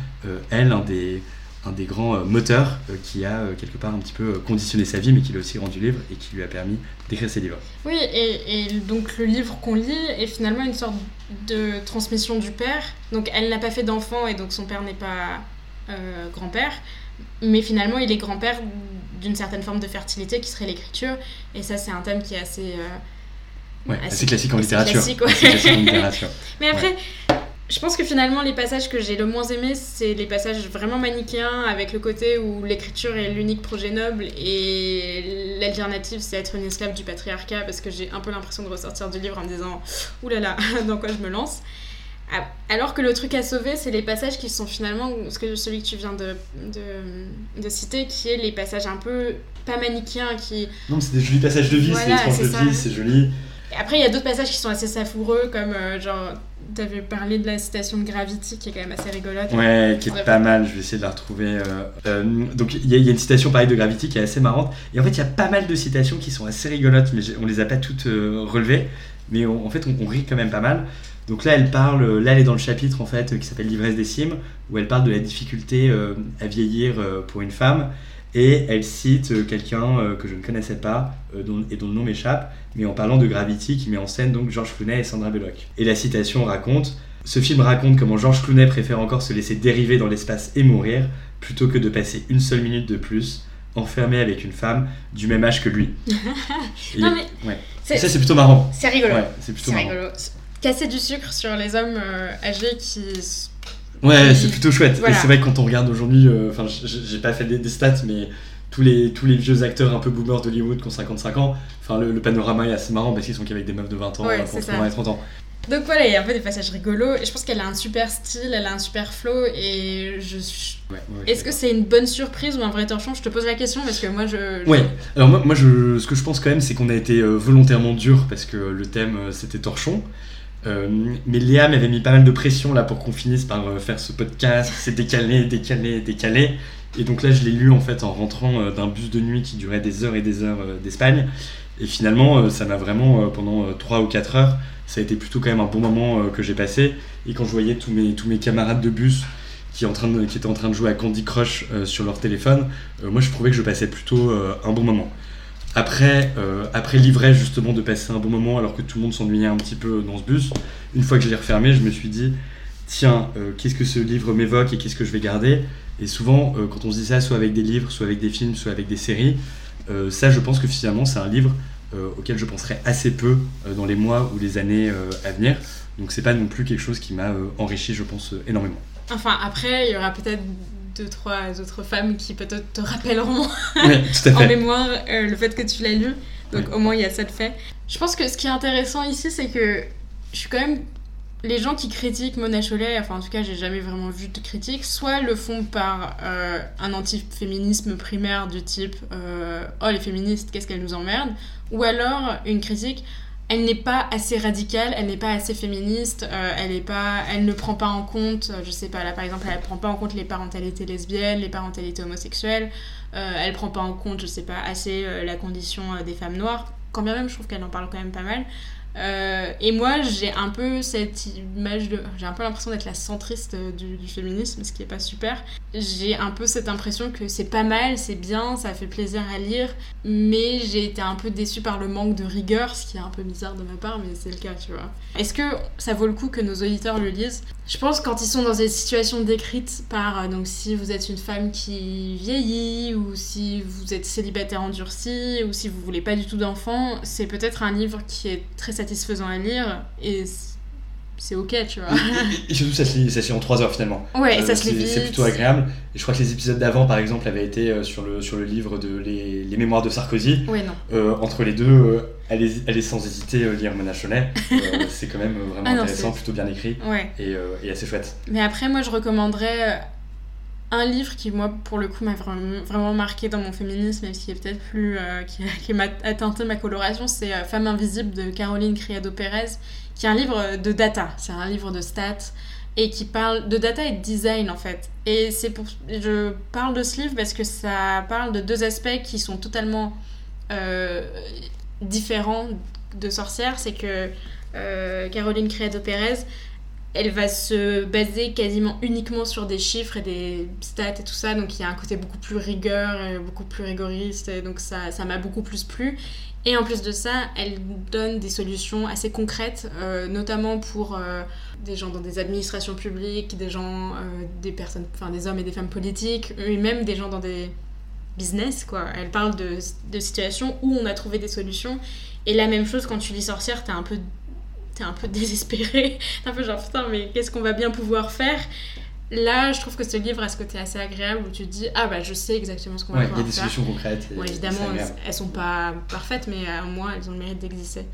Speaker 2: elle, un des, un des grands euh, moteurs euh, qui a euh, quelque part un petit peu conditionné sa vie, mais qui l'a aussi rendu libre et qui lui a permis d'écrire ses livres.
Speaker 1: Oui, et, et donc le livre qu'on lit est finalement une sorte de transmission du père. Donc elle n'a pas fait d'enfant et donc son père n'est pas euh, grand-père. Mais finalement, il est grand-père d'une certaine forme de fertilité qui serait l'écriture. Et ça, c'est un thème qui est assez. euh,
Speaker 2: Ouais,
Speaker 1: assez-
Speaker 2: assez classique en littérature.
Speaker 1: classique, ouais.
Speaker 2: Assez classique en littérature.
Speaker 1: Mais après, je pense que finalement, les passages que j'ai le moins aimés, c'est les passages vraiment manichéens, avec le côté où l'écriture est l'unique projet noble et l'alternative, c'est être une esclave du patriarcat, parce que j'ai un peu l'impression de ressortir du livre en me disant là, dans quoi je me lance Ah, alors que le truc à sauver, c'est les passages qui sont finalement celui que tu viens de, de, de citer, qui est les passages un peu pas manichéens, qui,
Speaker 2: Non, c'est des jolis passages de vie, c'est des tranches de vie, c'est joli.
Speaker 1: Après, il y a d'autres passages qui sont assez savoureux, comme euh, genre, t'avais parlé de la citation de Gravity qui est quand même assez rigolote.
Speaker 2: Ouais, qui est pas mal, je vais essayer de la retrouver. euh, euh, donc il y, a- il y a une citation pareille de Gravity qui est assez marrante. Et en fait, il y a pas mal de citations qui sont assez rigolotes, mais on les a pas toutes euh, relevées. Mais on- en fait, on, on rit quand même pas mal. Donc là, elle parle, là, elle est dans le chapitre en fait qui s'appelle L'ivresse des cimes, où elle parle de la difficulté euh, à vieillir pour une femme. Et elle cite euh, quelqu'un euh, que je ne connaissais pas euh, dont- et dont le nom m'échappe, mais en parlant de Gravity qui met en scène donc Georges Clooney et Sandra Bullock. Et la citation raconte Ce film raconte comment Georges Clooney préfère encore se laisser dériver dans l'espace et mourir plutôt que de passer une seule minute de plus enfermé avec une femme du même âge que lui.
Speaker 1: Non, mais
Speaker 2: ouais. ça c'est plutôt marrant.
Speaker 1: C'est rigolo.
Speaker 2: Ouais, c'est plutôt marrant.
Speaker 1: rigolo. Casser du sucre sur les hommes euh, âgés qui.
Speaker 2: Ouais, c'est plutôt chouette.
Speaker 1: voilà.
Speaker 2: Et c'est vrai que quand on regarde aujourd'hui, euh, enfin, j- j'ai pas fait des, des stats, mais tous les, tous les vieux acteurs un peu boomers d'Hollywood qui ont 55 ans, enfin, le, le panorama est assez marrant parce qu'ils sont qu'avec des meufs de 20 ans,
Speaker 1: Ouais,
Speaker 2: euh,
Speaker 1: c'est
Speaker 2: entre
Speaker 1: ça.
Speaker 2: 20 et 30 ans.
Speaker 1: Donc voilà, il y a un peu des passages rigolos. Et je pense qu'elle a un super style, elle a un super flow. Et je.
Speaker 2: Ouais, ouais,
Speaker 1: Est-ce que c'est une bonne surprise ou un vrai torchon? Je te pose la question parce que moi je. je-
Speaker 2: Ouais, alors moi, moi je, ce que je pense quand même, c'est qu'on a été euh, volontairement dur parce que le thème euh, c'était torchon. Euh, mais Léa m'avait mis pas mal de pression là pour qu'on finisse par euh, faire ce podcast. C'est décalé, décalé, décalé. Et donc là, je l'ai lu en fait en rentrant euh, d'un bus de nuit qui durait des heures et des heures d'Espagne. Et finalement, ça m'a vraiment, pendant 3 ou 4 heures, ça a été plutôt quand même un bon moment que j'ai passé. Et quand je voyais tous mes, camarades de bus qui, qui étaient en train de jouer à Candy Crush sur leur téléphone, moi je trouvais que je passais plutôt un bon moment. Après, euh, après l'ivraie justement de passer un bon moment alors que tout le monde s'ennuyait un petit peu dans ce bus, une fois que je l'ai refermé, je me suis dit, tiens, euh, qu'est-ce que ce livre m'évoque et qu'est-ce que je vais garder? Et souvent, euh, quand on se dit ça, soit avec des livres, soit avec des films, soit avec des séries, ça je pense que finalement c'est un livre auquel je penserai assez peu dans les mois ou les années à venir. Donc c'est pas non plus quelque chose qui m'a enrichi, je pense, énormément.
Speaker 1: Enfin, après, il y aura peut-être deux, trois autres femmes qui peut-être te rappelleront
Speaker 2: Ouais, tout à
Speaker 1: en mémoire euh, le fait que tu l'as lu. Donc au moins il y a ça de fait. Je pense que ce qui est intéressant ici, c'est que je suis quand même. Les gens qui critiquent Mona Chollet, enfin en tout cas j'ai jamais vraiment vu de critique, soit le font par euh, un antiféminisme primaire du type euh, Oh les féministes, qu'est-ce qu'elles nous emmerdent Ou alors une critique elle n'est pas assez radicale, elle n'est pas assez féministe, euh, elle, est pas, elle ne prend pas en compte, euh, je sais pas, là par exemple, elle prend pas en compte les parentalités lesbiennes, les parentalités homosexuelles, euh, elle prend pas en compte, je sais pas, assez euh, la condition des femmes noires, quand bien même je trouve qu'elle en parle quand même pas mal. Euh, et moi, j'ai un peu cette image de. J'ai un peu l'impression d'être la centriste du, du féminisme, ce qui est pas super. J'ai un peu cette impression que c'est pas mal, c'est bien, ça fait plaisir à lire, mais j'ai été un peu déçue par le manque de rigueur, ce qui est un peu bizarre de ma part, mais c'est le cas, tu vois. Est-ce que ça vaut le coup que nos auditeurs le lisent? Je pense quand ils sont dans des situations décrites par, euh, donc si vous êtes une femme qui vieillit, ou si vous êtes célibataire endurci, ou si vous voulez pas du tout d'enfants, c'est peut-être un livre qui est très satisfaisant à lire, et c'est ok, tu vois.
Speaker 2: Et surtout, ça se lit, ça se lit en 3 heures finalement.
Speaker 1: Ouais, et
Speaker 2: Euh,
Speaker 1: ça se lit
Speaker 2: c'est- plutôt agréable. Et je crois que les épisodes d'avant, par exemple, avaient été euh, sur le, sur le livre de les, les Mémoires de Sarkozy.
Speaker 1: Ouais, non.
Speaker 2: Euh, entre les deux, euh, allez, allez sans hésiter euh, lire Mona Chollet. Euh, c'est quand même vraiment
Speaker 1: Ah non,
Speaker 2: intéressant, plutôt bien écrit
Speaker 1: Ouais.
Speaker 2: et, et assez chouette.
Speaker 1: Mais après, moi, je recommanderais un livre qui, moi, pour le coup, m'a vraiment, vraiment marqué dans mon féminisme et qui est peut-être plus. euh, qui, qui m'a atteint ma coloration, c'est euh, Femme invisible de Caroline Criado-Pérez, qui est un livre de data, c'est un livre de stats et qui parle de data et de design en fait. Et c'est pour. Je parle de ce livre parce que ça parle de deux aspects qui sont totalement euh, différents de sorcière. C'est que euh, Caroline Criado-Pérez elle va se baser quasiment uniquement sur des chiffres et des stats et tout ça, donc il y a un côté beaucoup plus rigueur, beaucoup plus rigoriste, donc ça ça m'a beaucoup plus plu. Et en plus de ça, elle donne des solutions assez concrètes, euh, notamment pour euh, des gens dans des administrations publiques, des gens, euh, des personnes, enfin des hommes et des femmes politiques, et même des gens dans des business, quoi. Elle parle de, de situations où on a trouvé des solutions. Et la même chose quand tu lis Sorcière, t'es un peu t'es un peu désespéré, T'es un peu genre putain mais qu'est-ce qu'on va bien pouvoir faire? Là, je trouve que ce livre a ce côté assez agréable où tu te dis ah bah je sais exactement ce qu'on va
Speaker 2: Ouais, il y a des
Speaker 1: faire?
Speaker 2: solutions concrètes.
Speaker 1: Bon, évidemment,
Speaker 2: agréable.
Speaker 1: elles sont pas parfaites, mais euh, au moins elles ont le mérite d'exister.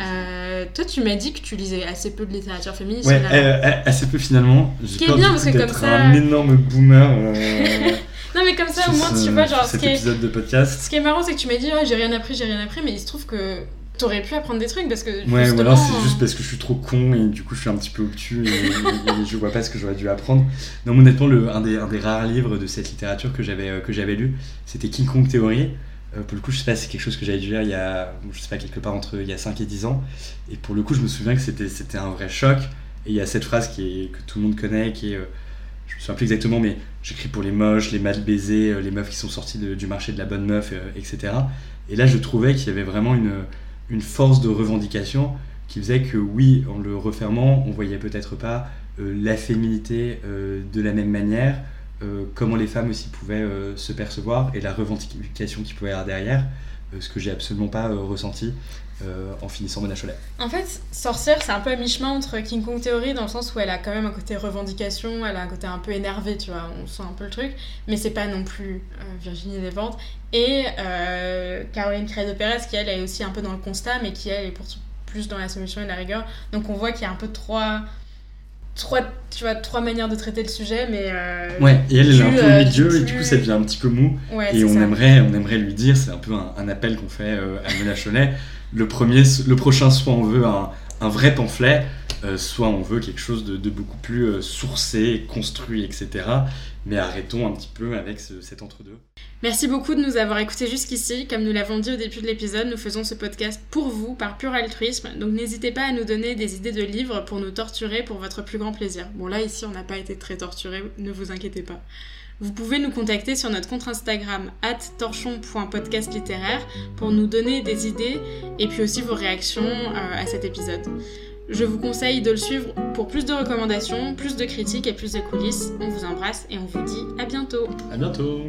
Speaker 1: Euh, toi, tu m'as dit que tu lisais assez peu de littérature féministe.
Speaker 2: Ouais, euh, euh, assez peu finalement. J'ai
Speaker 1: qui est bien, parce que comme ça-
Speaker 2: un énorme boomer. euh,
Speaker 1: Non, mais comme ça, au moins,
Speaker 2: ce-
Speaker 1: tu vois, genre,
Speaker 2: sur
Speaker 1: ce
Speaker 2: cet
Speaker 1: qui, est,
Speaker 2: épisode de podcast.
Speaker 1: ce qui est marrant, c'est que tu m'as dit, ouais, j'ai rien appris, j'ai rien appris, mais il se trouve que t'aurais pu apprendre des trucs parce que.
Speaker 2: Ouais, ou alors c'est juste parce que je suis trop con et du coup je suis un petit peu obtus et, et je vois pas ce que j'aurais dû apprendre. Non, mais honnêtement, le, un, des, un des rares livres de cette littérature que j'avais euh, que j'avais lu, c'était King Kong Theory. Euh, pour le coup, je sais pas, c'est quelque chose que j'avais dû lire il y a, je sais pas, quelque part entre il y a 5 et 10 ans. Et pour le coup, je me souviens que c'était un vrai choc. Et il y a cette phrase qui est, que tout le monde connaît, qui est, euh, je me souviens plus exactement, mais j'écris pour les moches, les mal baisés, les meufs qui sont sorties de- du marché de la bonne meuf, euh, etc. Et là, je trouvais qu'il y avait vraiment une, une force de revendication qui faisait que oui, en le refermant, on voyait peut-être pas la féminité de la même manière, comment les femmes aussi pouvaient se percevoir et la revendication qu'il pouvait y avoir derrière, ce que j'ai absolument pas ressenti euh, en finissant Mona Cholet.
Speaker 1: En fait, Sorcière, c'est un peu à mi-chemin entre King Kong Theory dans le sens où elle a quand même un côté revendication, elle a un côté un peu énervé, tu vois, on sent un peu le truc, mais c'est pas non plus euh, Virginie Despentes. Et euh, Caroline Credo Pérez, qui elle est aussi un peu dans le constat, mais qui elle est pour plus dans la solution et la rigueur. Donc on voit qu'il y a un peu trois trois, tu vois, trois manières de traiter le sujet, mais... Euh,
Speaker 2: ouais, et elle, est un peu au milieu, et du coup, ça devient un petit peu mou. et on aimerait, on aimerait lui dire, c'est un peu un, appel qu'on fait à Mona Cholet, le, premier, le prochain, soit on veut un, un vrai pamphlet, euh, soit on veut quelque chose de, beaucoup plus euh, sourcé, construit, etc. Mais arrêtons un petit peu avec cet entre-deux.
Speaker 1: Merci beaucoup de nous avoir écoutés jusqu'ici. Comme nous l'avons dit au début de l'épisode, nous faisons ce podcast pour vous, par pur altruisme. Donc n'hésitez pas à nous donner des idées de livres pour nous torturer pour votre plus grand plaisir. Bon là, ici, on n'a pas été très torturés, ne vous inquiétez pas. Vous pouvez nous contacter sur notre compte Instagram torchon.podcastlittéraire pour nous donner des idées et puis aussi vos réactions euh, à cet épisode. Je vous conseille de le suivre pour plus de recommandations, plus de critiques et plus de coulisses. On vous embrasse et on vous dit à bientôt.
Speaker 2: À bientôt.